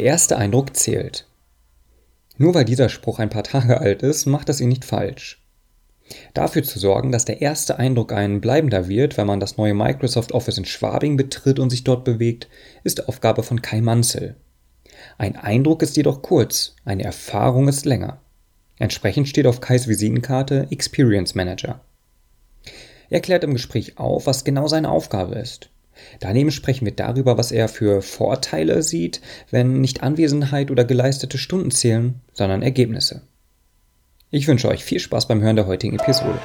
Der erste Eindruck zählt. Nur weil dieser Spruch ein paar Tage alt ist, macht das ihn nicht falsch. Dafür zu sorgen, dass der erste Eindruck ein bleibender wird, wenn man das neue Microsoft Office in Schwabing betritt und sich dort bewegt, ist Aufgabe von Kai Manzel. Ein Eindruck ist jedoch kurz, eine Erfahrung ist länger. Entsprechend steht auf Kais Visitenkarte Experience Manager. Er klärt im Gespräch auf, was genau seine Aufgabe ist. Daneben sprechen wir darüber, was er für Vorteile sieht, wenn nicht Anwesenheit oder geleistete Stunden zählen, sondern Ergebnisse. Ich wünsche euch viel Spaß beim Hören der heutigen Episode.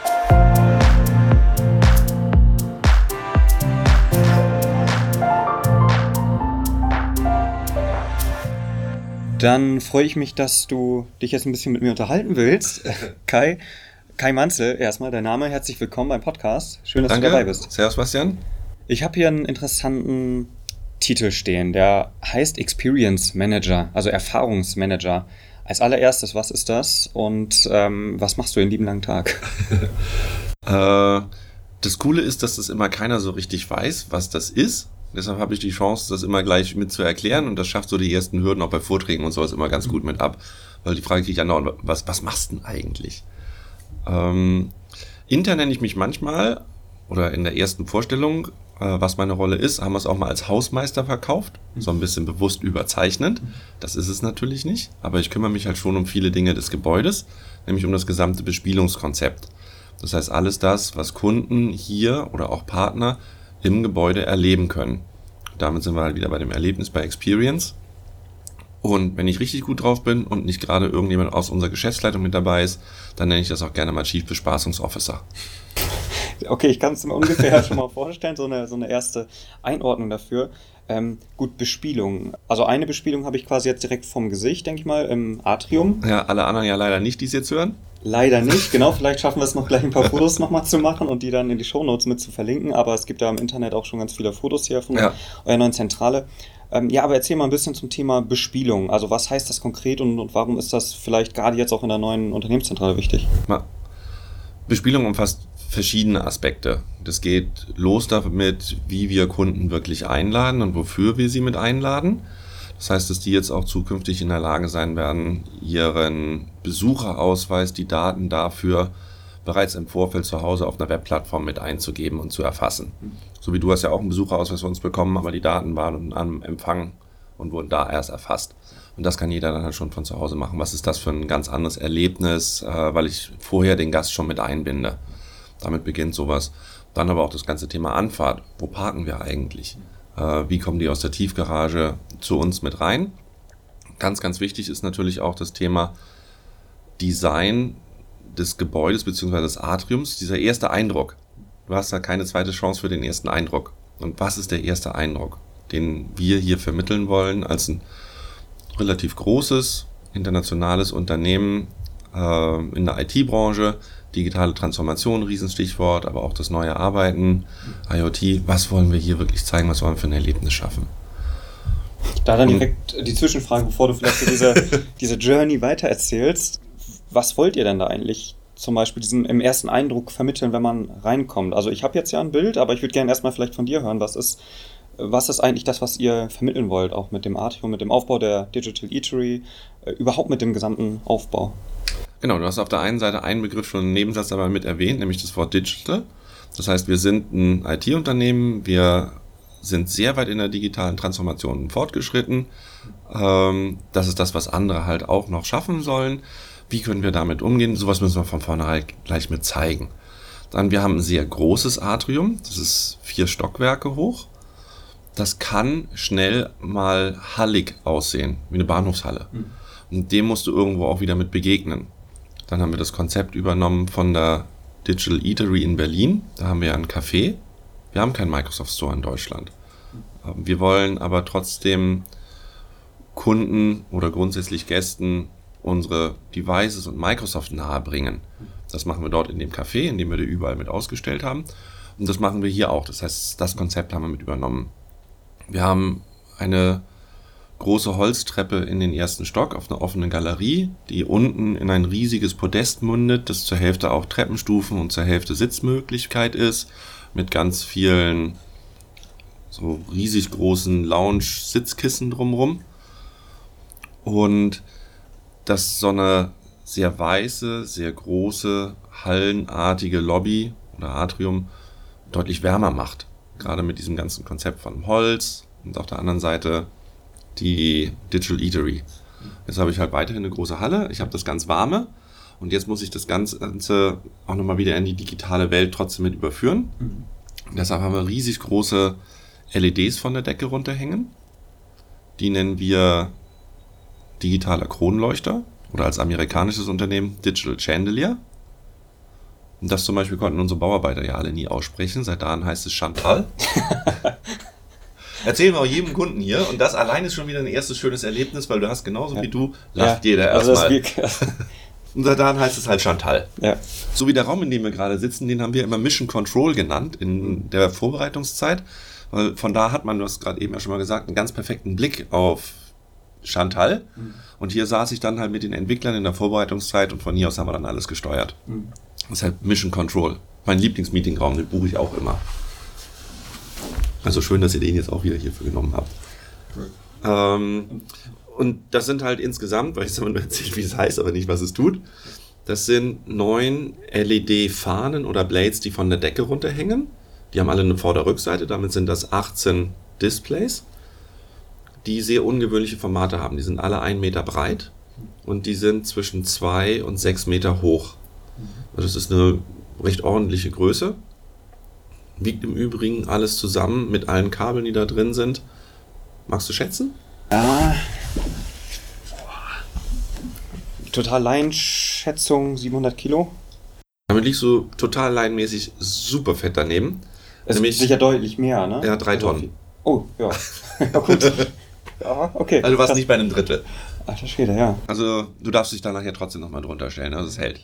Dann freue ich mich, dass du dich jetzt ein bisschen mit mir unterhalten willst. Kai, Kai Manzel, erstmal dein Name. Herzlich willkommen beim Podcast. Schön, dass Danke. du dabei bist. Servus, Bastian. Ich habe hier einen interessanten Titel stehen, der heißt Experience Manager, also Erfahrungsmanager. Als allererstes, was ist das und ähm, was machst du den lieben langen Tag? äh, das Coole ist, dass das immer keiner so richtig weiß, was das ist. Deshalb habe ich die Chance, das immer gleich mit zu erklären und das schafft so die ersten Hürden auch bei Vorträgen und sowas immer ganz gut mit ab. Weil die Frage kriege ich ja noch, was, was machst du denn eigentlich? Ähm, intern nenne ich mich manchmal oder in der ersten Vorstellung was meine Rolle ist, haben wir es auch mal als Hausmeister verkauft. So ein bisschen bewusst überzeichnend. Das ist es natürlich nicht. Aber ich kümmere mich halt schon um viele Dinge des Gebäudes, nämlich um das gesamte Bespielungskonzept. Das heißt, alles das, was Kunden hier oder auch Partner im Gebäude erleben können. Damit sind wir halt wieder bei dem Erlebnis bei Experience. Und wenn ich richtig gut drauf bin und nicht gerade irgendjemand aus unserer Geschäftsleitung mit dabei ist, dann nenne ich das auch gerne mal Chief Bespaßungsofficer. Okay, ich kann es mir ungefähr schon mal vorstellen, so eine, so eine erste Einordnung dafür. Ähm, gut, Bespielung. Also eine Bespielung habe ich quasi jetzt direkt vom Gesicht, denke ich mal, im Atrium. Ja, alle anderen ja leider nicht, die es jetzt hören. Leider nicht, genau. Vielleicht schaffen wir es noch gleich ein paar Fotos nochmal zu machen und die dann in die Shownotes mit zu verlinken. Aber es gibt da im Internet auch schon ganz viele Fotos hier von ja. eurer neuen Zentrale. Ähm, ja, aber erzähl mal ein bisschen zum Thema Bespielung. Also was heißt das konkret und, und warum ist das vielleicht gerade jetzt auch in der neuen Unternehmenszentrale wichtig? Bespielung umfasst verschiedene Aspekte. Das geht los damit, wie wir Kunden wirklich einladen und wofür wir sie mit einladen. Das heißt, dass die jetzt auch zukünftig in der Lage sein werden, ihren Besucherausweis, die Daten dafür bereits im Vorfeld zu Hause auf einer Webplattform mit einzugeben und zu erfassen. So wie du hast ja auch einen Besucherausweis von uns bekommen, aber die Daten waren am Empfang und wurden da erst erfasst. Und das kann jeder dann halt schon von zu Hause machen. Was ist das für ein ganz anderes Erlebnis, äh, weil ich vorher den Gast schon mit einbinde. Damit beginnt sowas. Dann aber auch das ganze Thema Anfahrt. Wo parken wir eigentlich? Äh, wie kommen die aus der Tiefgarage zu uns mit rein? Ganz, ganz wichtig ist natürlich auch das Thema Design des Gebäudes bzw. des Atriums, dieser erste Eindruck. Du hast da keine zweite Chance für den ersten Eindruck. Und was ist der erste Eindruck, den wir hier vermitteln wollen als ein relativ großes internationales Unternehmen in der IT-Branche, digitale Transformation, Riesenstichwort, aber auch das neue Arbeiten, IoT. Was wollen wir hier wirklich zeigen? Was wollen wir für ein Erlebnis schaffen? Da dann direkt die Zwischenfrage, bevor du vielleicht so diese, diese Journey weitererzählst. Was wollt ihr denn da eigentlich zum Beispiel diesen im ersten Eindruck vermitteln, wenn man reinkommt? Also ich habe jetzt ja ein Bild, aber ich würde gerne erstmal vielleicht von dir hören, was ist, was ist eigentlich das, was ihr vermitteln wollt, auch mit dem Atrium, mit dem Aufbau der Digital Eatery, äh, überhaupt mit dem gesamten Aufbau? Genau, du hast auf der einen Seite einen Begriff schon im Nebensatz dabei mit erwähnt, nämlich das Wort Digital. Das heißt, wir sind ein IT-Unternehmen, wir sind sehr weit in der digitalen Transformation fortgeschritten. Ähm, das ist das, was andere halt auch noch schaffen sollen. Wie können wir damit umgehen? Sowas müssen wir von vornherein gleich mit zeigen. Dann, wir haben ein sehr großes Atrium, das ist vier Stockwerke hoch. Das kann schnell mal hallig aussehen, wie eine Bahnhofshalle. Mhm. Und dem musst du irgendwo auch wieder mit begegnen. Dann haben wir das Konzept übernommen von der Digital Eatery in Berlin. Da haben wir ein Café. Wir haben keinen Microsoft Store in Deutschland. Ähm, wir wollen aber trotzdem Kunden oder grundsätzlich Gästen unsere Devices und Microsoft nahebringen. Das machen wir dort in dem Café, in dem wir die überall mit ausgestellt haben. Und das machen wir hier auch. Das heißt, das Konzept haben wir mit übernommen. Wir haben eine große Holztreppe in den ersten Stock auf einer offenen Galerie, die unten in ein riesiges Podest mündet, das zur Hälfte auch Treppenstufen und zur Hälfte Sitzmöglichkeit ist, mit ganz vielen so riesig großen Lounge-Sitzkissen drumherum. und dass so eine sehr weiße, sehr große, hallenartige Lobby oder Atrium deutlich wärmer macht. Gerade mit diesem ganzen Konzept von Holz und auf der anderen Seite die Digital Eatery. Jetzt habe ich halt weiterhin eine große Halle, ich habe das ganz warme und jetzt muss ich das Ganze auch nochmal wieder in die digitale Welt trotzdem mit überführen. Mhm. Deshalb haben wir riesig große LEDs von der Decke runterhängen. Die nennen wir digitaler Kronleuchter oder als amerikanisches Unternehmen Digital Chandelier. Und das zum Beispiel konnten unsere Bauarbeiter ja alle nie aussprechen. Seit dahin heißt es Chantal. Erzählen wir auch jedem Kunden hier. Und das allein ist schon wieder ein erstes schönes Erlebnis, weil du hast genauso ja. wie du, lacht ja. jeder also erstmal. Also und seit dahin heißt es halt Chantal. Ja. So wie der Raum, in dem wir gerade sitzen, den haben wir immer Mission Control genannt in der Vorbereitungszeit. Weil von da hat man, du hast gerade eben ja schon mal gesagt, einen ganz perfekten Blick auf Chantal. Mhm. Und hier saß ich dann halt mit den Entwicklern in der Vorbereitungszeit und von hier aus haben wir dann alles gesteuert. Mhm. Das ist halt Mission Control. Mein Lieblingsmeetingraum, den buche ich auch immer. Also schön, dass ihr den jetzt auch wieder hierfür genommen habt. Ähm, und das sind halt insgesamt, weil ich habe nur erzählt, wie es heißt, aber nicht, was es tut. Das sind neun LED-Fahnen oder Blades, die von der Decke runterhängen. Die haben alle eine Vorder-Rückseite, damit sind das 18 Displays, die sehr ungewöhnliche Formate haben. Die sind alle ein Meter breit und die sind zwischen zwei und sechs Meter hoch. Also das ist eine recht ordentliche Größe. Wiegt im Übrigen alles zusammen mit allen Kabeln, die da drin sind. Magst du schätzen? Ja. Total Laienschätzung 700 Kilo. Damit liegst du total laienmäßig super fett daneben. Es ist sicher deutlich mehr, ne? Ja, drei Tonnen. Oh, ja. ja, gut. ja, okay. Also du warst Krass. nicht bei einem Drittel. Ach, das steht ja. Also du darfst dich dann nachher trotzdem nochmal drunter stellen, also es hält.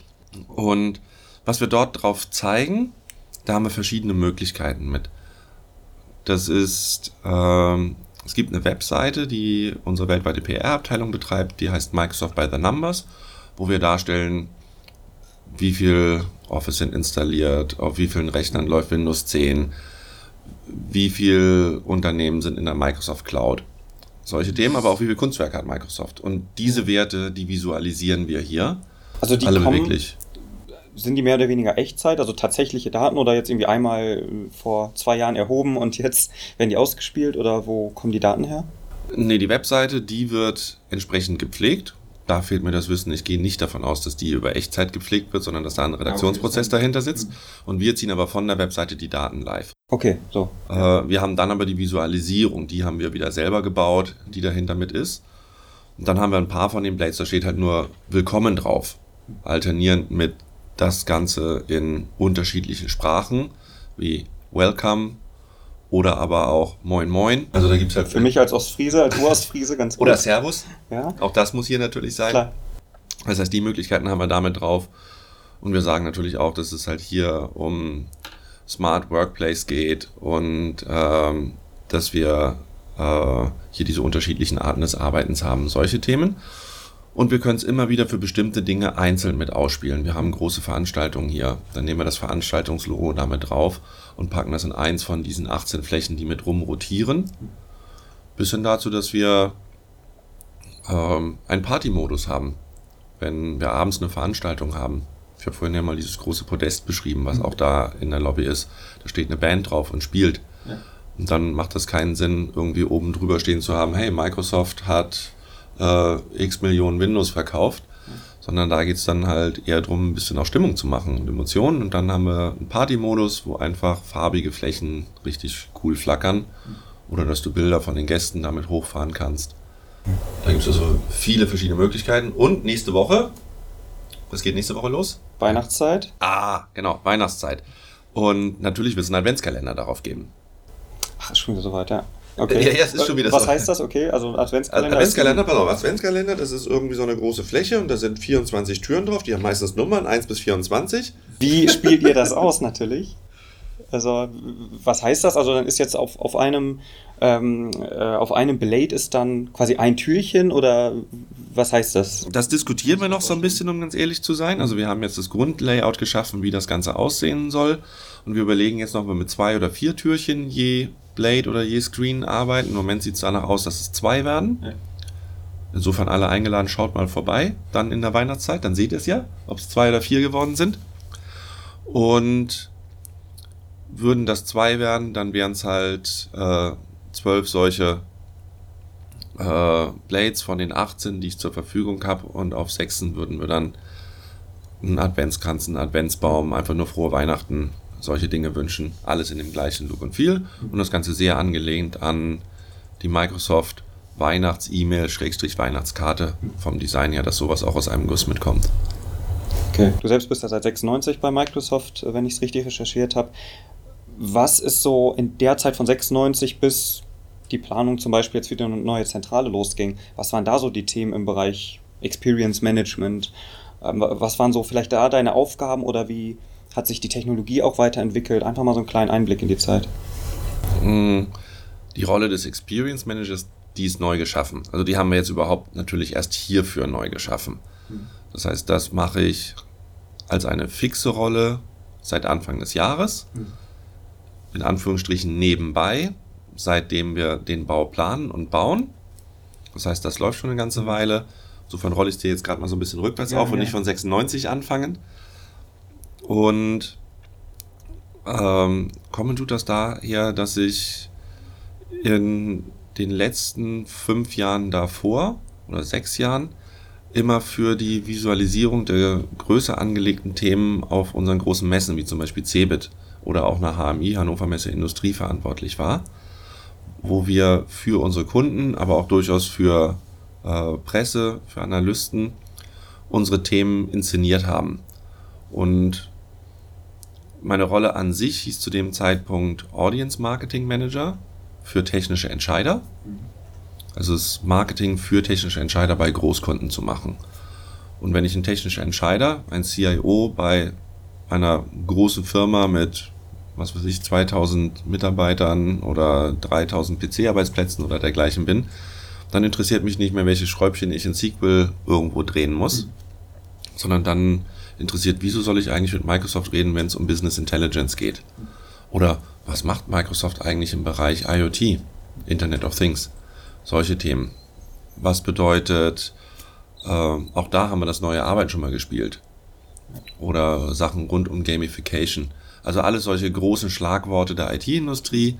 Und was wir dort drauf zeigen, da haben wir verschiedene Möglichkeiten mit. Das ist, ähm, es gibt eine Webseite, die unsere weltweite PR-Abteilung betreibt, die heißt Microsoft by the Numbers, wo wir darstellen, wie viel Office sind installiert, auf wie vielen Rechnern läuft Windows 10, wie viele Unternehmen sind in der Microsoft Cloud. Solche Themen, aber auch wie viel Kunstwerke hat Microsoft. Und diese Werte, die visualisieren wir hier. Also die Alle kommen, beweglich sind die mehr oder weniger Echtzeit, also tatsächliche Daten oder jetzt irgendwie einmal äh, vor zwei Jahren erhoben und jetzt werden die ausgespielt oder wo kommen die Daten her? Nee, die Webseite, die wird entsprechend gepflegt. Da fehlt mir das Wissen. Ich gehe nicht davon aus, dass die über Echtzeit gepflegt wird, sondern dass da ein Redaktionsprozess dahinter sitzt. Mhm. Und wir ziehen aber von der Webseite die Daten live. Okay, so. Äh, wir haben dann aber die Visualisierung, die haben wir wieder selber gebaut, die dahinter mit ist. Und dann haben wir ein paar von den Blades, da steht halt nur Willkommen drauf. Alternierend mit das Ganze in unterschiedlichen Sprachen wie Welcome oder aber auch Moin Moin. Also da gibt es halt. Für mich als Ostfriese, als Urostfriese ganz gut. Oder Servus. Ja. Auch das muss hier natürlich sein. Klar. Das heißt, die Möglichkeiten haben wir damit drauf. Und wir sagen natürlich auch, dass es halt hier um Smart Workplace geht und ähm, dass wir äh, hier diese unterschiedlichen Arten des Arbeitens haben. Solche Themen. Und wir können es immer wieder für bestimmte Dinge einzeln mit ausspielen. Wir haben große Veranstaltungen hier. Dann nehmen wir das Veranstaltungslogo damit drauf und packen das in eins von diesen 18 Flächen, die mit rumrotieren. Bis hin dazu, dass wir ähm, einen Partymodus haben. Wenn wir abends eine Veranstaltung haben. Ich habe vorhin ja mal dieses große Podest beschrieben, was auch da in der Lobby ist. Da steht eine Band drauf und spielt. Ja. Und dann macht es keinen Sinn, irgendwie oben drüber stehen zu haben, hey, Microsoft hat äh, x Millionen Windows verkauft, sondern da geht es dann halt eher darum, ein bisschen auch Stimmung zu machen und Emotionen. Und dann haben wir einen Party-Modus, wo einfach farbige Flächen richtig cool flackern oder dass du Bilder von den Gästen damit hochfahren kannst. Da gibt es also viele verschiedene Möglichkeiten. Und nächste Woche, was geht nächste Woche los? Weihnachtszeit. Ah, genau, Weihnachtszeit. Und natürlich wird es einen Adventskalender darauf geben. Ach, ist schon wieder soweit, ja. Okay. Ja, ja, es ist schon wieder Was so. heißt das? Okay, also Adventskalender. Adventskalender, pass auf, Adventskalender, das ist irgendwie so eine große Fläche und da sind 24 Türen drauf, die haben meistens Nummern, 1 bis 24. Wie spielt ihr das aus natürlich? Also, was heißt das? Also, dann ist jetzt auf, auf einem ähm, äh, auf einem Blade ist dann quasi ein Türchen oder was heißt das? Das diskutieren wir noch so ein bisschen, um ganz ehrlich zu sein. Also wir haben jetzt das Grundlayout geschaffen, wie das Ganze aussehen soll. Und wir überlegen jetzt noch, ob wir mit zwei oder vier Türchen je Blade oder je Screen arbeiten. Im Moment sieht es danach aus, dass es zwei werden. Ja. Insofern alle eingeladen, schaut mal vorbei, dann in der Weihnachtszeit, dann seht ihr es ja, ob es zwei oder vier geworden sind. Und würden das zwei werden, dann wären es halt äh, zwölf solche äh, Blades von den 18, die ich zur Verfügung habe. Und auf sechsen würden wir dann einen Adventskranz, einen Adventsbaum, einfach nur frohe Weihnachten, solche Dinge wünschen. Alles in dem gleichen Look und Feel. Und das Ganze sehr angelehnt an die Microsoft Weihnachts-E-Mail, Schrägstrich Weihnachtskarte vom Design her, dass sowas auch aus einem Guss mitkommt. Okay. Du selbst bist ja seit 96 bei Microsoft, wenn ich es richtig recherchiert habe. Was ist so in der Zeit von 96 bis die Planung zum Beispiel jetzt wieder eine neue Zentrale losging? Was waren da so die Themen im Bereich Experience Management? Ähm, was waren so vielleicht da deine Aufgaben oder wie hat sich die Technologie auch weiterentwickelt? Einfach mal so einen kleinen Einblick in die Zeit. Mm, die Rolle des Experience Managers, die ist neu geschaffen. Also die haben wir jetzt überhaupt natürlich erst hierfür neu geschaffen. Hm. Das heißt, das mache ich als eine fixe Rolle seit Anfang des Jahres. Hm. In Anführungsstrichen nebenbei, seitdem wir den Bau planen und bauen. Das heißt, das läuft schon eine ganze hm. Weile. Insofern rolle ich dir jetzt gerade mal so ein bisschen rückwärts ja, auf und ja. nicht von 96 anfangen. Und ähm, kommen tut das daher, dass ich in den letzten fünf Jahren davor oder sechs Jahren immer für die Visualisierung der größer angelegten Themen auf unseren großen Messen, wie zum Beispiel CeBIT oder auch nach HMI, Hannover Messe Industrie, verantwortlich war, wo wir für unsere Kunden, aber auch durchaus für äh, Presse, für Analysten unsere Themen inszeniert haben. Und meine Rolle an sich hieß zu dem Zeitpunkt Audience Marketing Manager für technische Entscheider. Also das Marketing für technische Entscheider bei Großkunden zu machen. Und wenn ich ein technischer Entscheider, ein CIO bei einer großen Firma mit, was weiß ich, 2000 Mitarbeitern oder 3000 PC-Arbeitsplätzen oder dergleichen bin, dann interessiert mich nicht mehr, welche Schräubchen ich in SQL irgendwo drehen muss, mhm. sondern dann interessiert, wieso soll ich eigentlich mit Microsoft reden, wenn es um Business Intelligence geht? Oder was macht Microsoft eigentlich im Bereich IoT, Internet of Things? Solche Themen. Was bedeutet, äh, auch da haben wir das neue Arbeit schon mal gespielt. Oder Sachen rund um Gamification. Also alles solche großen Schlagworte der IT-Industrie,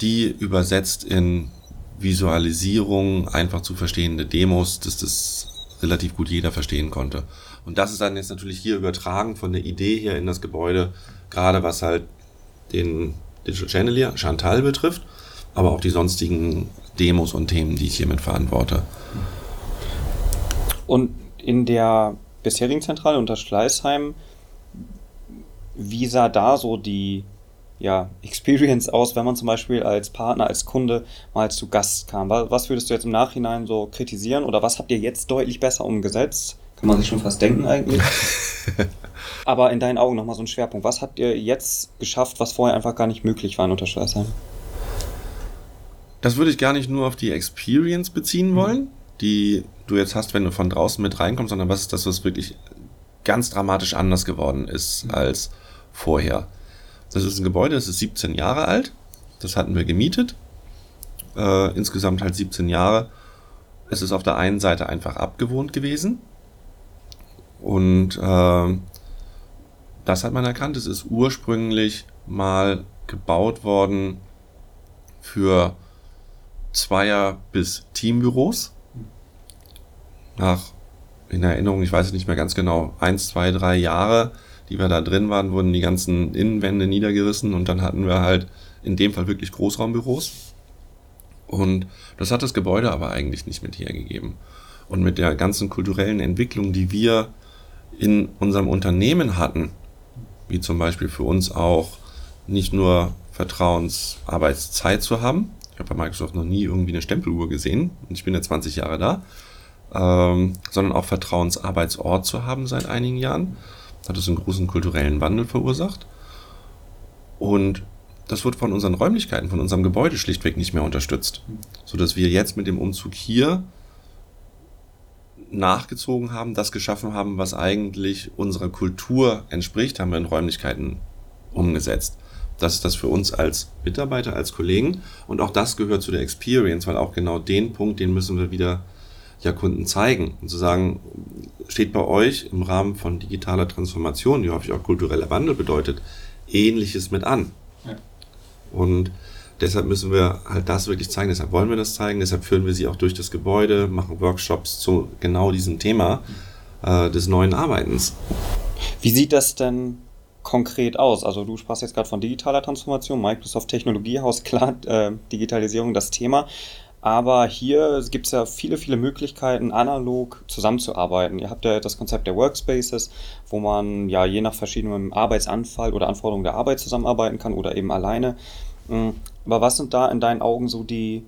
die übersetzt in Visualisierung, einfach zu verstehende Demos, dass das relativ gut jeder verstehen konnte. Und das ist dann jetzt natürlich hier übertragen von der Idee her in das Gebäude, gerade was halt den Digital Channel hier, Chantal betrifft, aber auch die sonstigen Demos und Themen, die ich hiermit verantworte. Und in der bisherigen Zentrale unter Schleißheim, wie sah da so die ja, Experience aus, wenn man zum Beispiel als Partner, als Kunde mal zu Gast kam? Was würdest du jetzt im Nachhinein so kritisieren oder was habt ihr jetzt deutlich besser umgesetzt? Kann man sich schon fast denken eigentlich. Aber in deinen Augen nochmal so ein Schwerpunkt. Was habt ihr jetzt geschafft, was vorher einfach gar nicht möglich war in Unterschleißheim? Das würde ich gar nicht nur auf die Experience beziehen mhm. wollen, die du jetzt hast, wenn du von draußen mit reinkommst, sondern was ist das, was wirklich ganz dramatisch anders geworden ist mhm. als vorher. Das ist ein Gebäude, das ist 17 Jahre alt. Das hatten wir gemietet. Äh, insgesamt halt 17 Jahre. Es ist auf der einen Seite einfach abgewohnt gewesen. Und äh, das hat man erkannt. Es ist ursprünglich mal gebaut worden für Zweier- bis Teambüros. Nach, in Erinnerung, ich weiß es nicht mehr ganz genau, eins, zwei, drei Jahre, die wir da drin waren, wurden die ganzen Innenwände niedergerissen und dann hatten wir halt in dem Fall wirklich Großraumbüros. Und das hat das Gebäude aber eigentlich nicht mit hergegeben. Und mit der ganzen kulturellen Entwicklung, die wir in unserem Unternehmen hatten, wie zum Beispiel für uns auch nicht nur Vertrauensarbeitszeit zu haben. Ich habe bei Microsoft noch nie irgendwie eine Stempeluhr gesehen und ich bin ja 20 Jahre da, ähm, sondern auch Vertrauensarbeitsort zu haben seit einigen Jahren. Hat es einen großen kulturellen Wandel verursacht. Und das wird von unseren Räumlichkeiten, von unserem Gebäude schlichtweg nicht mehr unterstützt. Sodass wir jetzt mit dem Umzug hier nachgezogen haben, das geschaffen haben, was eigentlich unserer Kultur entspricht, haben wir in Räumlichkeiten umgesetzt. Das ist das für uns als Mitarbeiter, als Kollegen. Und auch das gehört zu der Experience, weil auch genau den Punkt, den müssen wir wieder ja Kunden zeigen und zu sagen, steht bei euch im Rahmen von digitaler Transformation, die häufig auch kultureller Wandel bedeutet, ähnliches mit an. Ja. Und deshalb müssen wir halt das wirklich zeigen, deshalb wollen wir das zeigen, deshalb führen wir sie auch durch das Gebäude, machen Workshops zu genau diesem Thema äh, des neuen Arbeitens. Wie sieht das denn konkret aus? Also du sprachst jetzt gerade von digitaler Transformation, Microsoft Technologiehaus, klar, äh, Digitalisierung das Thema. Aber hier gibt es ja viele, viele Möglichkeiten, analog zusammenzuarbeiten. Ihr habt ja das Konzept der Workspaces, wo man ja je nach verschiedenem Arbeitsanfall oder Anforderungen der Arbeit zusammenarbeiten kann oder eben alleine. Aber was sind da in deinen Augen so die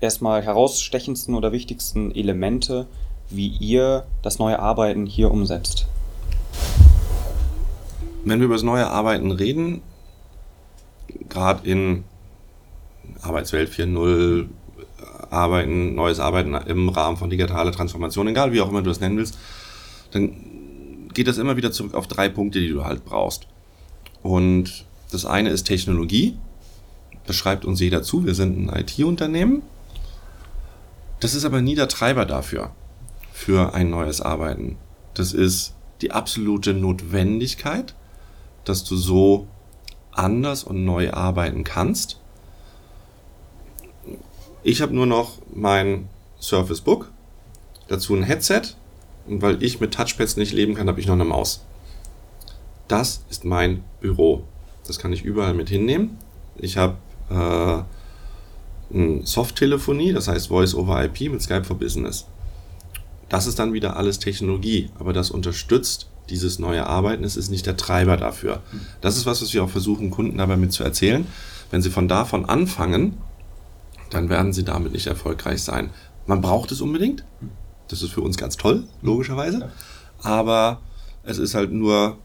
erstmal herausstechendsten oder wichtigsten Elemente, wie ihr das neue Arbeiten hier umsetzt? Wenn wir über das neue Arbeiten reden, gerade in Arbeitswelt 4.0, Arbeiten, neues Arbeiten im Rahmen von digitaler Transformation, egal wie auch immer du das nennen willst, dann geht das immer wieder zurück auf drei Punkte, die du halt brauchst. Und das eine ist Technologie. Das schreibt uns jeder zu. Wir sind ein IT-Unternehmen. Das ist aber nie der Treiber dafür, für ein neues Arbeiten. Das ist die absolute Notwendigkeit, dass du so anders und neu arbeiten kannst. Ich habe nur noch mein Surface Book, dazu ein Headset und weil ich mit Touchpads nicht leben kann, habe ich noch eine Maus. Das ist mein Büro. Das kann ich überall mit hinnehmen. Ich habe äh, Soft-Telefonie, das heißt Voice over IP mit Skype for Business. Das ist dann wieder alles Technologie, aber das unterstützt dieses neue Arbeiten. Es ist nicht der Treiber dafür. Das ist was, was wir auch versuchen, Kunden dabei mit zu erzählen. Wenn sie von davon anfangen, dann werden sie damit nicht erfolgreich sein. Man braucht es unbedingt. Das ist für uns ganz toll, logischerweise. Aber es ist halt nur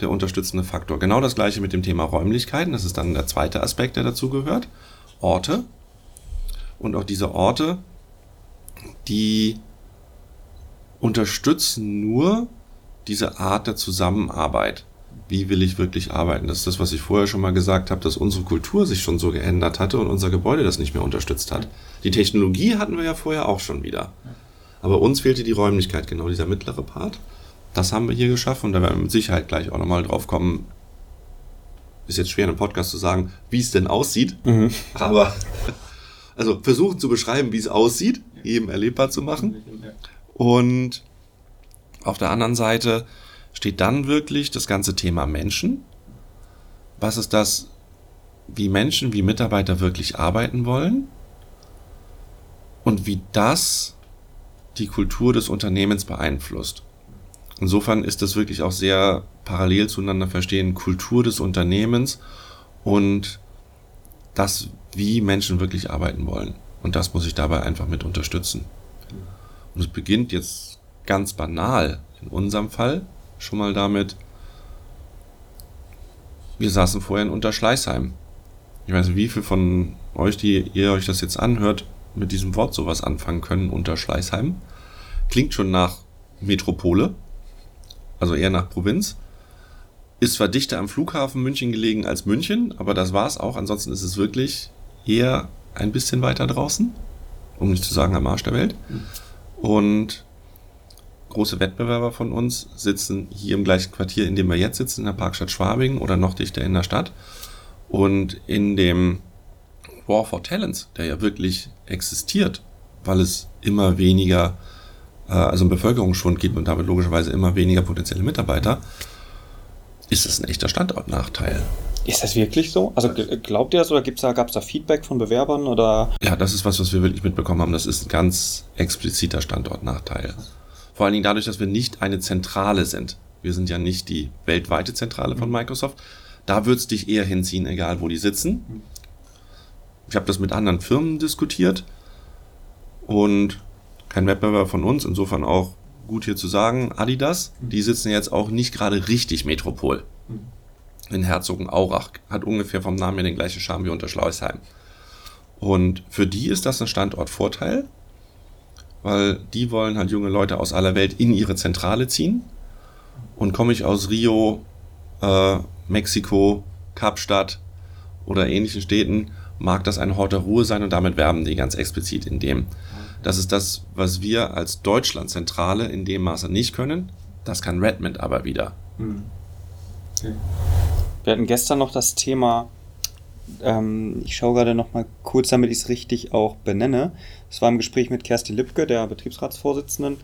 der unterstützende Faktor. Genau das gleiche mit dem Thema Räumlichkeiten. Das ist dann der zweite Aspekt, der dazu gehört. Orte. Und auch diese Orte, die unterstützen nur diese Art der Zusammenarbeit wie will ich wirklich arbeiten. Das ist das, was ich vorher schon mal gesagt habe, dass unsere Kultur sich schon so geändert hatte und unser Gebäude das nicht mehr unterstützt hat. Die Technologie hatten wir ja vorher auch schon wieder. Aber uns fehlte die Räumlichkeit, genau dieser mittlere Part. Das haben wir hier geschaffen und da werden wir mit Sicherheit gleich auch nochmal drauf kommen. Ist jetzt schwer in einem Podcast zu sagen, wie es denn aussieht. Mhm. Aber also versuchen zu beschreiben, wie es aussieht, eben erlebbar zu machen. Und auf der anderen Seite steht dann wirklich das ganze Thema Menschen. Was ist das, wie Menschen, wie Mitarbeiter wirklich arbeiten wollen? Und wie das die Kultur des Unternehmens beeinflusst. Insofern ist das wirklich auch sehr parallel zueinander verstehen, Kultur des Unternehmens und das, wie Menschen wirklich arbeiten wollen. Und das muss ich dabei einfach mit unterstützen. Und es beginnt jetzt ganz banal in unserem Fall schon mal damit, wir saßen vorher in Unterschleißheim. Ich weiß nicht, wie viel von euch, die ihr euch das jetzt anhört, mit diesem Wort sowas anfangen können, Unterschleißheim. Klingt schon nach Metropole, also eher nach Provinz. Ist zwar dichter am Flughafen München gelegen als München, aber das war's auch. Ansonsten ist es wirklich eher ein bisschen weiter draußen, um nicht zu sagen am Arsch der Welt. Und große Wettbewerber von uns sitzen hier im gleichen Quartier, in dem wir jetzt sitzen, in der Parkstadt Schwabing oder noch dichter in der Stadt. Und in dem War for Talents, der ja wirklich existiert, weil es immer weniger, also einen Bevölkerungsschwund gibt und damit logischerweise immer weniger potenzielle Mitarbeiter, ist das ein echter Standortnachteil. Ist das wirklich so? Also glaubt ihr das oder da, gab es da Feedback von Bewerbern oder? Ja, das ist was, was wir wirklich mitbekommen haben. Das ist ein ganz expliziter Standortnachteil. Vor allen Dingen dadurch, dass wir nicht eine Zentrale sind. Wir sind ja nicht die weltweite Zentrale von mhm. Microsoft. Da wird es dich eher hinziehen, egal wo die sitzen. Ich habe das mit anderen Firmen diskutiert und kein Wettbewerber von uns, insofern auch gut hier zu sagen, Adidas, die sitzen jetzt auch nicht gerade richtig Metropol. Mhm. In Herzogenaurach hat ungefähr vom Namen her den gleichen Charme wie unter Schleusheim. Und für die ist das ein Standortvorteil, weil die wollen halt junge Leute aus aller Welt in ihre Zentrale ziehen. Und komme ich aus Rio, äh, Mexiko, Kapstadt oder ähnlichen Städten, mag das ein Hort der Ruhe sein und damit werben die ganz explizit in dem. Das ist das, was wir als Deutschlandzentrale in dem Maße nicht können. Das kann Redmond aber wieder. Mhm. Okay. Wir hatten gestern noch das Thema, ähm, ich schaue gerade noch mal kurz, damit ich es richtig auch benenne. Es war im Gespräch mit Kerstin Lipke, der Betriebsratsvorsitzenden.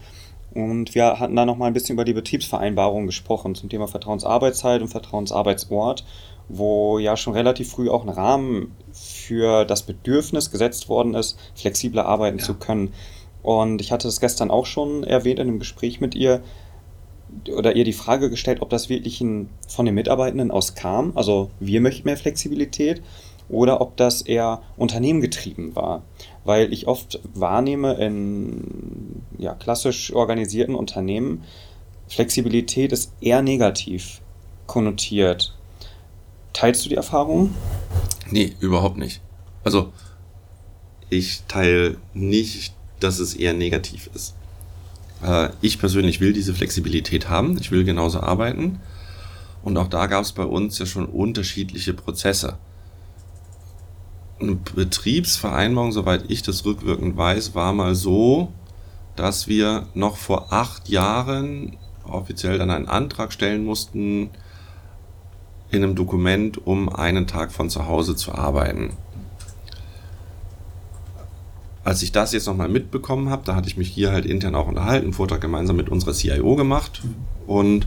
Und wir hatten da noch mal ein bisschen über die Betriebsvereinbarung gesprochen zum Thema Vertrauensarbeitszeit und Vertrauensarbeitsort, wo ja schon relativ früh auch ein Rahmen für das Bedürfnis gesetzt worden ist, flexibler arbeiten ja. zu können. Und ich hatte das gestern auch schon erwähnt in einem Gespräch mit ihr oder ihr die Frage gestellt, ob das wirklich ein, von den Mitarbeitenden aus kam, also wir möchten mehr Flexibilität, oder ob das eher unternehmengetrieben war. Weil ich oft wahrnehme in ja, klassisch organisierten Unternehmen, Flexibilität ist eher negativ konnotiert. Teilst du die Erfahrung? Nee, überhaupt nicht. Also, ich teile nicht, dass es eher negativ ist. Äh, ich persönlich will diese Flexibilität haben. Ich will genauso arbeiten. Und auch da gab es bei uns ja schon unterschiedliche Prozesse. Eine Betriebsvereinbarung, soweit ich das rückwirkend weiß, war mal so, dass wir noch vor acht Jahren offiziell dann einen Antrag stellen mussten in einem Dokument, um einen Tag von zu Hause zu arbeiten als ich das jetzt nochmal mitbekommen habe, da hatte ich mich hier halt intern auch unterhalten, einen Vortrag gemeinsam mit unserer CIO gemacht. Und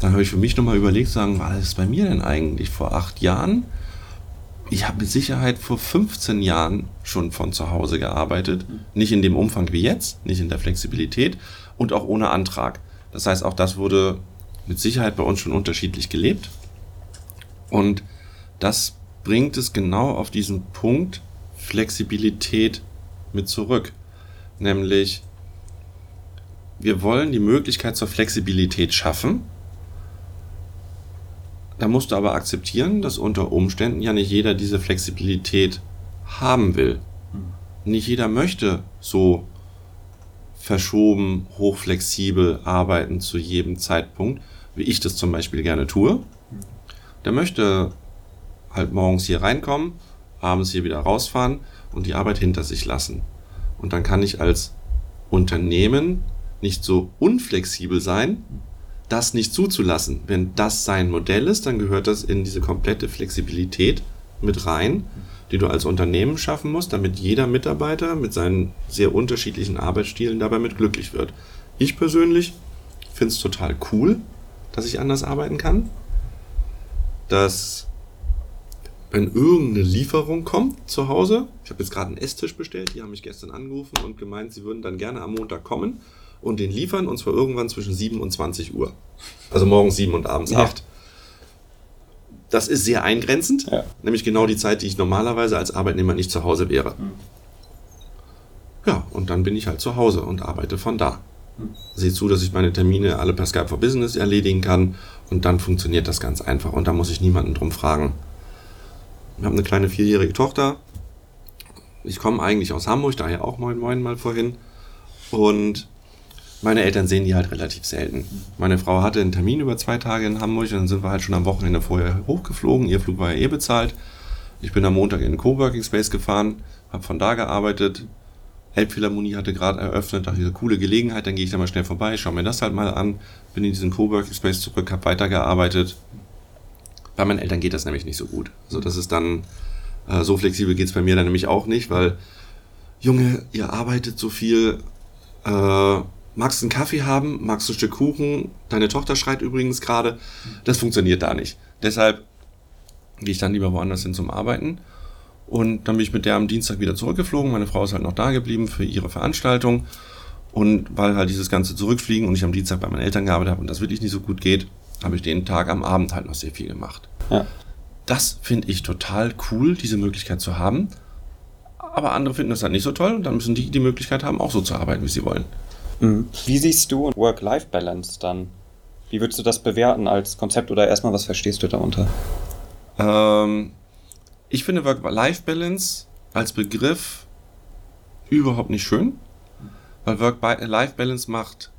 dann habe ich für mich nochmal überlegt, sagen, war das bei mir denn eigentlich vor acht Jahren? Ich habe mit Sicherheit vor 15 Jahren schon von zu Hause gearbeitet. Nicht in dem Umfang wie jetzt, nicht in der Flexibilität und auch ohne Antrag. Das heißt, auch das wurde mit Sicherheit bei uns schon unterschiedlich gelebt. Und das bringt es genau auf diesen Punkt Flexibilität mit zurück. Nämlich, wir wollen die Möglichkeit zur Flexibilität schaffen. Da musst du aber akzeptieren, dass unter Umständen ja nicht jeder diese Flexibilität haben will. Nicht jeder möchte so verschoben, hochflexibel arbeiten zu jedem Zeitpunkt, wie ich das zum Beispiel gerne tue. Der möchte halt morgens hier reinkommen, abends hier wieder rausfahren und die Arbeit hinter sich lassen. Und dann kann ich als Unternehmen nicht so unflexibel sein, das nicht zuzulassen. Wenn das sein Modell ist, dann gehört das in diese komplette Flexibilität mit rein, die du als Unternehmen schaffen musst, damit jeder Mitarbeiter mit seinen sehr unterschiedlichen Arbeitsstilen dabei mit glücklich wird. Ich persönlich finde es total cool, dass ich anders arbeiten kann, dass wenn irgendeine Lieferung kommt zu Hause, ich habe jetzt gerade einen Esstisch bestellt, die haben mich gestern angerufen und gemeint, sie würden dann gerne am Montag kommen und den liefern und zwar irgendwann zwischen 7 und 20 Uhr. Also morgens 7 und abends ja. 8. Das ist sehr eingrenzend, ja. nämlich genau die Zeit, die ich normalerweise als Arbeitnehmer nicht zu Hause wäre. Mhm. Ja, und dann bin ich halt zu Hause und arbeite von da. Sehe zu, dass ich meine Termine alle per Skype for Business erledigen kann und dann funktioniert das ganz einfach und da muss ich niemanden drum fragen. Wir haben eine kleine vierjährige Tochter. Ich komme eigentlich aus Hamburg, daher auch moin moin mal vorhin. Und meine Eltern sehen die halt relativ selten. Meine Frau hatte einen Termin über zwei Tage in Hamburg und dann sind wir halt schon am Wochenende vorher hochgeflogen. Ihr Flug war ja eh bezahlt. Ich bin am Montag in den Coworking Space gefahren, habe von da gearbeitet. Elbphilharmonie hatte gerade eröffnet, dachte diese coole Gelegenheit, dann gehe ich da mal schnell vorbei, schaue mir das halt mal an, bin in diesen Coworking Space zurück, habe weitergearbeitet, bei meinen Eltern geht das nämlich nicht so gut. Also das ist dann, äh, so flexibel geht es bei mir dann nämlich auch nicht, weil, Junge, ihr arbeitet so viel, äh, magst du einen Kaffee haben, magst du ein Stück Kuchen, deine Tochter schreit übrigens gerade, das funktioniert da nicht. Deshalb gehe ich dann lieber woanders hin zum Arbeiten. Und dann bin ich mit der am Dienstag wieder zurückgeflogen. Meine Frau ist halt noch da geblieben für ihre Veranstaltung. Und weil halt dieses ganze Zurückfliegen und ich am Dienstag bei meinen Eltern gearbeitet habe und das wirklich nicht so gut geht, habe ich den Tag am Abend halt noch sehr viel gemacht. Ja. Das finde ich total cool, diese Möglichkeit zu haben. Aber andere finden das halt nicht so toll und dann müssen die die Möglichkeit haben, auch so zu arbeiten, wie sie wollen. Mhm. Wie siehst du Work-Life-Balance dann? Wie würdest du das bewerten als Konzept oder erstmal, was verstehst du darunter? Ähm, ich finde Work-Life-Balance als Begriff überhaupt nicht schön, weil Work-Life-Balance macht,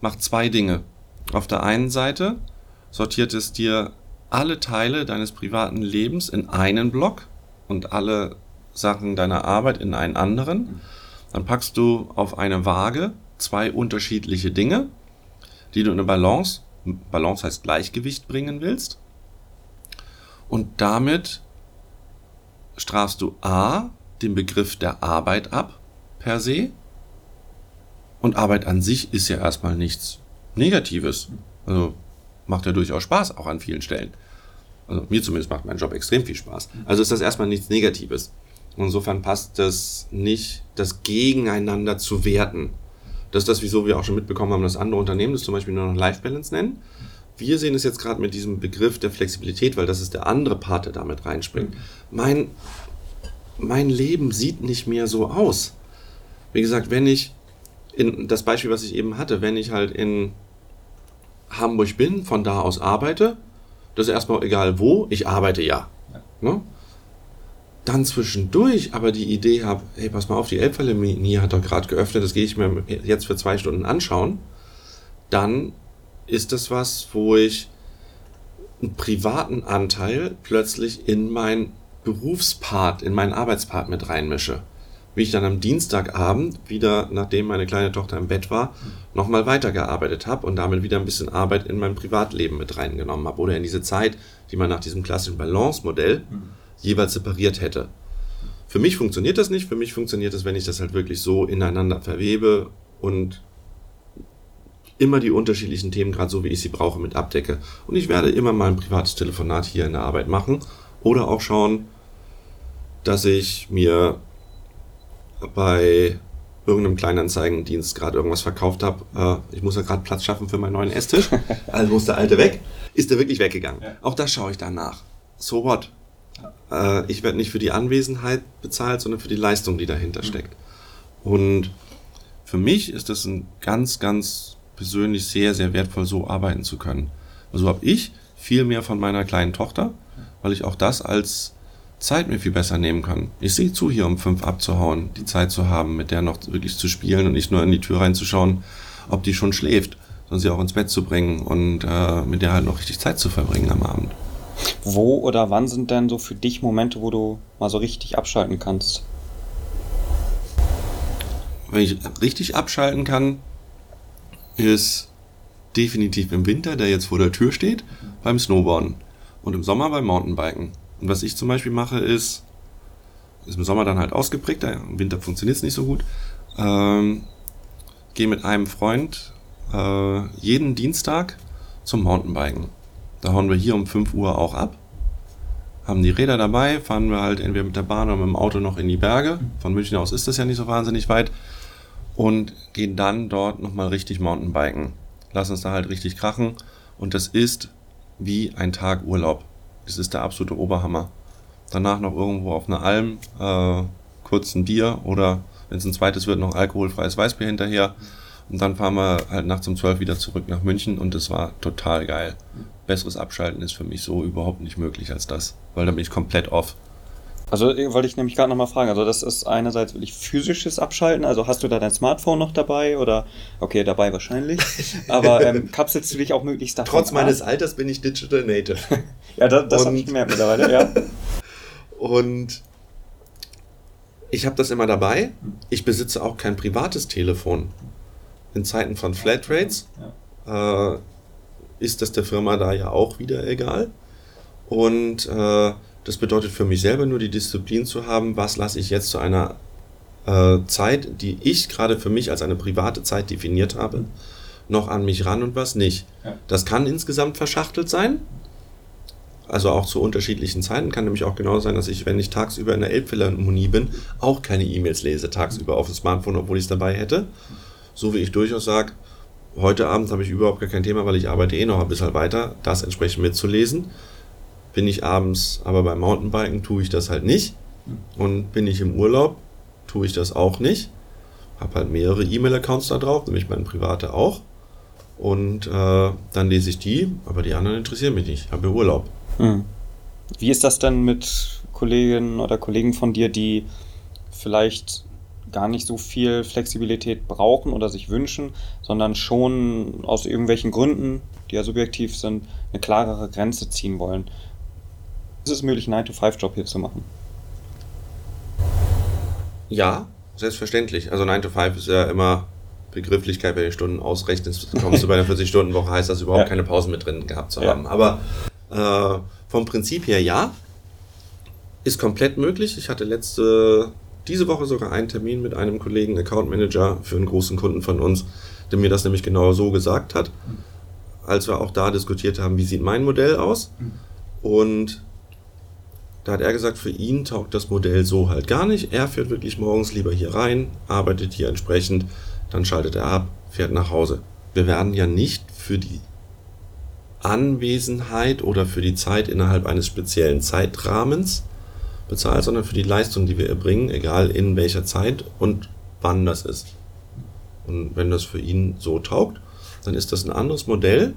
macht zwei Dinge. Auf der einen Seite sortiert es dir alle Teile deines privaten Lebens in einen Block und alle Sachen deiner Arbeit in einen anderen. dann packst du auf eine Waage zwei unterschiedliche Dinge, die du in eine Balance, Balance heißt Gleichgewicht bringen willst. Und damit strafst du A, den Begriff der Arbeit ab, per se. Und Arbeit an sich ist ja erstmal nichts Negatives. Also macht ja durchaus Spaß, auch an vielen Stellen. Also mir zumindest macht mein Job extrem viel Spaß. Also ist das erstmal nichts Negatives. Insofern passt das nicht, das gegeneinander zu werten. Das ist das, wieso wir auch schon mitbekommen haben, dass andere Unternehmen das zum Beispiel nur noch Life Balance nennen. Wir sehen es jetzt gerade mit diesem Begriff der Flexibilität, weil das ist der andere Part, der damit reinspringt. Mein, mein Leben sieht nicht mehr so aus. Wie gesagt, wenn ich in das Beispiel, was ich eben hatte, wenn ich halt in Hamburg bin, von da aus arbeite, das ist erstmal egal wo, ich arbeite ja. Ne? Dann zwischendurch aber die Idee habe, hey, pass mal auf, die Elbphilharmonie hat doch gerade geöffnet, das gehe ich mir jetzt für zwei Stunden anschauen, dann ist das was, wo ich einen privaten Anteil plötzlich in meinen Berufspart, in meinen Arbeitspart mit reinmische wie ich dann am Dienstagabend wieder, nachdem meine kleine Tochter im Bett war, nochmal weitergearbeitet habe und damit wieder ein bisschen Arbeit in mein Privatleben mit reingenommen habe oder in diese Zeit, die man nach diesem klassischen Balance-Modell mhm. jeweils separiert hätte. Für mich funktioniert das nicht. Für mich funktioniert es, wenn ich das halt wirklich so ineinander verwebe und immer die unterschiedlichen Themen, gerade so wie ich sie brauche, mit abdecke. Und ich werde immer mal ein privates Telefonat hier in der Arbeit machen oder auch schauen, dass ich mir bei irgendeinem Kleinanzeigendienst gerade irgendwas verkauft habe. Äh, ich muss ja gerade Platz schaffen für meinen neuen Esstisch. Also muss der alte weg. Ist der wirklich weggegangen? Ja. Auch da schaue ich danach. So what? Äh, ich werde nicht für die Anwesenheit bezahlt, sondern für die Leistung, die dahinter mhm. steckt. Und für mich ist das ein ganz, ganz persönlich sehr, sehr wertvoll, so arbeiten zu können. Also habe ich viel mehr von meiner kleinen Tochter, weil ich auch das als Zeit mir viel besser nehmen kann. Ich sehe zu, hier um fünf abzuhauen, die Zeit zu haben, mit der noch wirklich zu spielen und nicht nur in die Tür reinzuschauen, ob die schon schläft, sondern sie auch ins Bett zu bringen und äh, mit der halt noch richtig Zeit zu verbringen am Abend. Wo oder wann sind denn so für dich Momente, wo du mal so richtig abschalten kannst? Wenn ich richtig abschalten kann, ist definitiv im Winter, der jetzt vor der Tür steht, beim Snowboarden und im Sommer beim Mountainbiken. Und was ich zum Beispiel mache, ist, ist im Sommer dann halt ausgeprägt, im Winter funktioniert es nicht so gut. Ähm, Gehe mit einem Freund äh, jeden Dienstag zum Mountainbiken. Da hauen wir hier um 5 Uhr auch ab. Haben die Räder dabei, fahren wir halt entweder mit der Bahn oder mit dem Auto noch in die Berge. Von München aus ist das ja nicht so wahnsinnig weit. Und gehen dann dort nochmal richtig Mountainbiken. Lassen uns da halt richtig krachen. Und das ist wie ein Tag Urlaub. Das ist der absolute Oberhammer. Danach noch irgendwo auf einer Alm, äh, kurz ein Bier oder wenn es ein zweites wird, noch alkoholfreies Weißbier hinterher. Und dann fahren wir halt nachts um 12 wieder zurück nach München und das war total geil. Besseres Abschalten ist für mich so überhaupt nicht möglich als das, weil da bin ich komplett off. Also äh, wollte ich nämlich gerade nochmal fragen, also das ist einerseits wirklich physisches Abschalten, also hast du da dein Smartphone noch dabei oder, okay, dabei wahrscheinlich, aber ähm, kapselst du dich auch möglichst davon Trotz meines Alters bin ich Digital Native. ja, das, das habe ich gemerkt mittlerweile, ja. Und ich habe das immer dabei. Ich besitze auch kein privates Telefon. In Zeiten von Flatrates äh, ist das der Firma da ja auch wieder egal. Und äh, das bedeutet für mich selber nur die Disziplin zu haben, was lasse ich jetzt zu einer äh, Zeit, die ich gerade für mich als eine private Zeit definiert habe, noch an mich ran und was nicht. Ja. Das kann insgesamt verschachtelt sein. Also auch zu unterschiedlichen Zeiten kann nämlich auch genau sein, dass ich, wenn ich tagsüber in der Elbphilharmonie bin, auch keine E-Mails lese tagsüber auf dem Smartphone, obwohl ich es dabei hätte. So wie ich durchaus sage, heute Abend habe ich überhaupt gar kein Thema, weil ich arbeite eh noch ein bisschen weiter, das entsprechend mitzulesen. Bin ich abends aber beim Mountainbiken, tue ich das halt nicht. Und bin ich im Urlaub, tue ich das auch nicht. Habe halt mehrere E-Mail-Accounts da drauf, nämlich meine private auch. Und äh, dann lese ich die, aber die anderen interessieren mich nicht. Ich habe Urlaub. Hm. Wie ist das denn mit Kolleginnen oder Kollegen von dir, die vielleicht gar nicht so viel Flexibilität brauchen oder sich wünschen, sondern schon aus irgendwelchen Gründen, die ja subjektiv sind, eine klarere Grenze ziehen wollen? Ist es möglich, einen 9-to-5-Job hier zu machen? Ja, Selbstverständlich. Also 9 to 5 ist ja immer Begrifflichkeit, wenn du Stunden ausrechnest, kommst du bei einer 40-Stunden-Woche, heißt das überhaupt ja. keine Pausen mit drin gehabt zu haben. Aber äh, vom Prinzip her ja, ist komplett möglich. Ich hatte letzte, diese Woche sogar einen Termin mit einem Kollegen, Account Manager für einen großen Kunden von uns, der mir das nämlich genau so gesagt hat, als wir auch da diskutiert haben, wie sieht mein Modell aus. Und da hat er gesagt, für ihn taugt das Modell so halt gar nicht. Er fährt wirklich morgens lieber hier rein, arbeitet hier entsprechend, dann schaltet er ab, fährt nach Hause. Wir werden ja nicht für die Anwesenheit oder für die Zeit innerhalb eines speziellen Zeitrahmens bezahlt, sondern für die Leistung, die wir erbringen, egal in welcher Zeit und wann das ist. Und wenn das für ihn so taugt, dann ist das ein anderes Modell,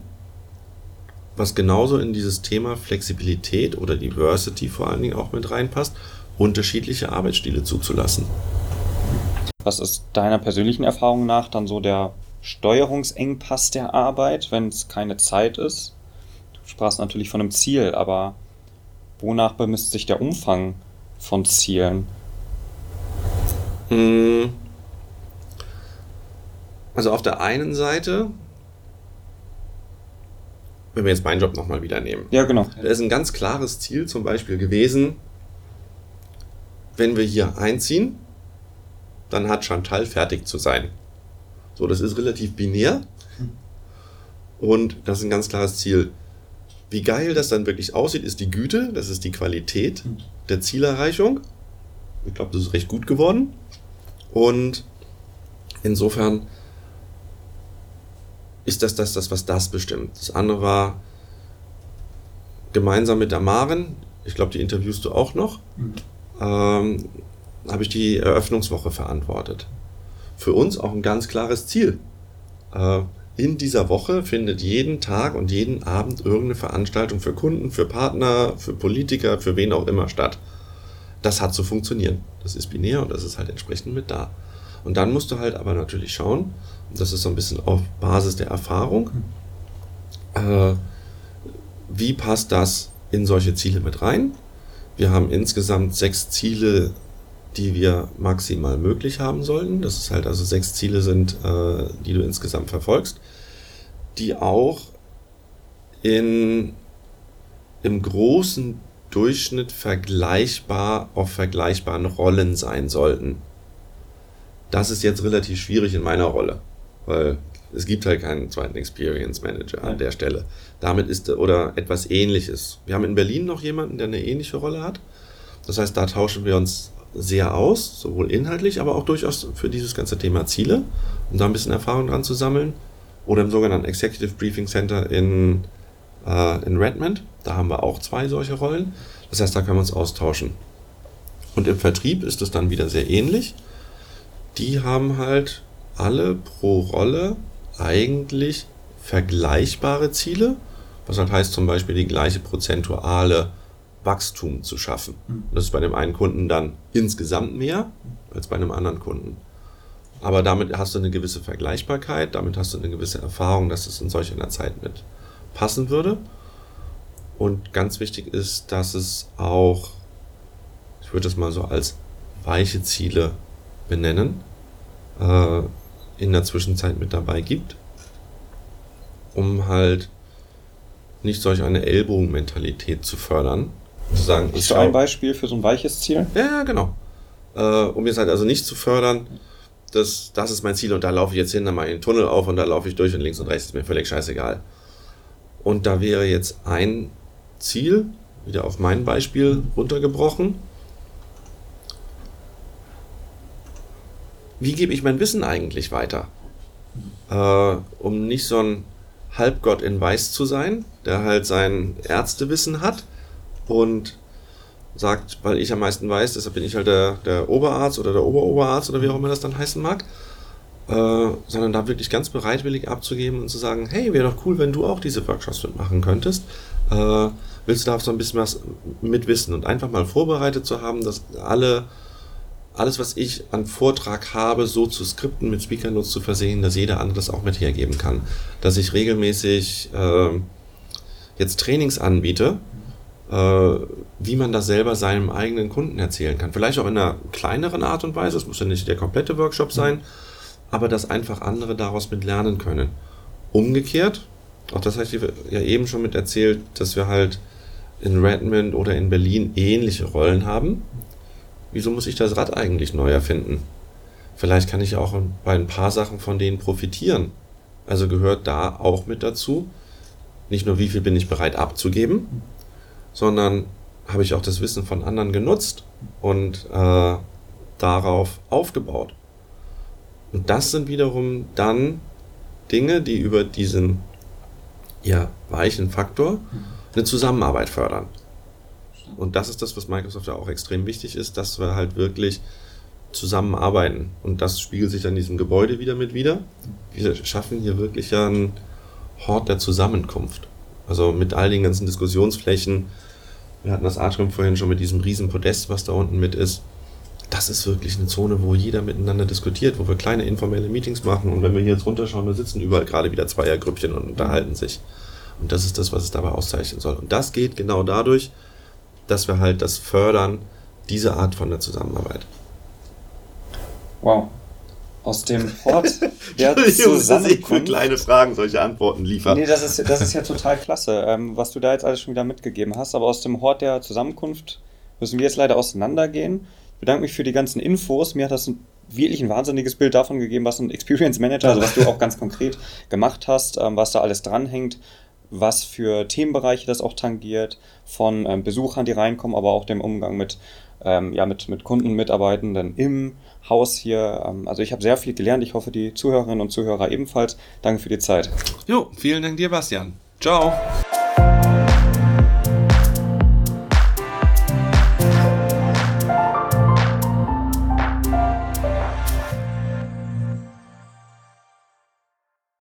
was genauso in dieses Thema Flexibilität oder Diversity vor allen Dingen auch mit reinpasst, unterschiedliche Arbeitsstile zuzulassen. Was ist deiner persönlichen Erfahrung nach dann so der Steuerungsengpass der Arbeit, wenn es keine Zeit ist? Du sprachst natürlich von einem Ziel, aber wonach bemisst sich der Umfang von Zielen? Hm. Also auf der einen Seite wenn wir jetzt meinen Job nochmal wieder nehmen. Ja, genau. Da ist ein ganz klares Ziel zum Beispiel gewesen, wenn wir hier einziehen, dann hat Chantal fertig zu sein. So, das ist relativ binär. Und das ist ein ganz klares Ziel. Wie geil das dann wirklich aussieht, ist die Güte, das ist die Qualität der Zielerreichung. Ich glaube, das ist recht gut geworden. Und insofern ist das das, das was das bestimmt. Das andere war gemeinsam mit der Maren, ich glaube, die interviewst du auch noch, mhm. ähm, habe ich die Eröffnungswoche verantwortet. Für uns auch ein ganz klares Ziel. Äh, in dieser Woche findet jeden Tag und jeden Abend irgendeine Veranstaltung für Kunden, für Partner, für Politiker, für wen auch immer statt. Das hat zu funktionieren. Das ist binär und das ist halt entsprechend mit da. Und dann musst du halt aber natürlich schauen, das ist so ein bisschen auf Basis der Erfahrung. Äh, wie passt das in solche Ziele mit rein? Wir haben insgesamt sechs Ziele, die wir maximal möglich haben sollten. Das ist halt also sechs Ziele sind, äh, die du insgesamt verfolgst, die auch in, im großen Durchschnitt vergleichbar auf vergleichbaren Rollen sein sollten. Das ist jetzt relativ schwierig in meiner Rolle weil es gibt halt keinen zweiten Experience Manager an der Stelle. Damit ist oder etwas ähnliches. Wir haben in Berlin noch jemanden, der eine ähnliche Rolle hat. Das heißt, da tauschen wir uns sehr aus, sowohl inhaltlich, aber auch durchaus für dieses ganze Thema Ziele, um da ein bisschen Erfahrung dran zu sammeln. Oder im sogenannten Executive Briefing Center in, äh, in Redmond. Da haben wir auch zwei solche Rollen. Das heißt, da können wir uns austauschen. Und im Vertrieb ist es dann wieder sehr ähnlich. Die haben halt alle pro Rolle eigentlich vergleichbare Ziele, was halt heißt zum Beispiel die gleiche prozentuale Wachstum zu schaffen. Hm. Das ist bei dem einen Kunden dann insgesamt mehr als bei einem anderen Kunden. Aber damit hast du eine gewisse Vergleichbarkeit, damit hast du eine gewisse Erfahrung, dass es in solch einer Zeit mit passen würde. Und ganz wichtig ist, dass es auch, ich würde es mal so als weiche Ziele benennen, äh, in der Zwischenzeit mit dabei gibt, um halt nicht solch eine Ellbogenmentalität zu fördern. Zu sagen, Hast du ein Beispiel für so ein weiches Ziel? Ja, genau. Äh, um jetzt halt also nicht zu fördern, dass das ist mein Ziel und da laufe ich jetzt hin, dann mache ich einen Tunnel auf und da laufe ich durch und links und rechts ist mir völlig scheißegal. Und da wäre jetzt ein Ziel, wieder auf mein Beispiel runtergebrochen, wie gebe ich mein Wissen eigentlich weiter? Äh, um nicht so ein Halbgott in Weiß zu sein, der halt sein Ärztewissen hat und sagt, weil ich am meisten weiß, deshalb bin ich halt der, der Oberarzt oder der Oberoberarzt oder wie auch immer das dann heißen mag, äh, sondern da wirklich ganz bereitwillig abzugeben und zu sagen, hey, wäre doch cool, wenn du auch diese Workshops mitmachen könntest. Äh, willst du da so ein bisschen was mitwissen und einfach mal vorbereitet zu haben, dass alle alles, was ich an Vortrag habe, so zu Skripten mit Speaker Notes zu versehen, dass jeder andere das auch mit hergeben kann. Dass ich regelmäßig äh, jetzt Trainings anbiete, äh, wie man das selber seinem eigenen Kunden erzählen kann. Vielleicht auch in einer kleineren Art und Weise, es muss ja nicht der komplette Workshop sein, aber dass einfach andere daraus mit lernen können. Umgekehrt, auch das hatte ich ja eben schon mit erzählt, dass wir halt in Redmond oder in Berlin ähnliche Rollen haben. Wieso muss ich das Rad eigentlich neu erfinden? Vielleicht kann ich auch bei ein paar Sachen von denen profitieren. Also gehört da auch mit dazu, nicht nur wie viel bin ich bereit abzugeben, sondern habe ich auch das Wissen von anderen genutzt und äh, darauf aufgebaut. Und das sind wiederum dann Dinge, die über diesen ja, weichen Faktor eine Zusammenarbeit fördern. Und das ist das, was Microsoft ja auch extrem wichtig ist, dass wir halt wirklich zusammenarbeiten. Und das spiegelt sich dann in diesem Gebäude wieder mit wieder. Wir schaffen hier wirklich einen Hort der Zusammenkunft. Also mit all den ganzen Diskussionsflächen, wir hatten das Atrium vorhin schon mit diesem riesen Podest, was da unten mit ist. Das ist wirklich eine Zone, wo jeder miteinander diskutiert, wo wir kleine informelle Meetings machen. Und wenn wir hier jetzt runterschauen, da sitzen überall gerade wieder Zweiergrüppchen und unterhalten sich. Und das ist das, was es dabei auszeichnen soll. Und das geht genau dadurch, dass wir halt das fördern, diese Art von der Zusammenarbeit. Wow aus dem Hort der Zusammenkunft. für kleine Fragen solche Antworten liefern. Nee, das ist, das ist ja total klasse, ähm, was du da jetzt alles schon wieder mitgegeben hast. Aber aus dem Hort der Zusammenkunft müssen wir jetzt leider auseinandergehen. Ich bedanke mich für die ganzen Infos. Mir hat das ein, wirklich ein wahnsinniges Bild davon gegeben, was ein Experience Manager, also was du auch ganz konkret gemacht hast, ähm, was da alles dranhängt, was für Themenbereiche das auch tangiert, von ähm, Besuchern, die reinkommen, aber auch dem Umgang mit, ähm, ja, mit, mit Kunden, Mitarbeitenden im Haus hier. Ähm, also ich habe sehr viel gelernt. Ich hoffe, die Zuhörerinnen und Zuhörer ebenfalls. Danke für die Zeit. Jo, vielen Dank dir, Bastian. Ciao.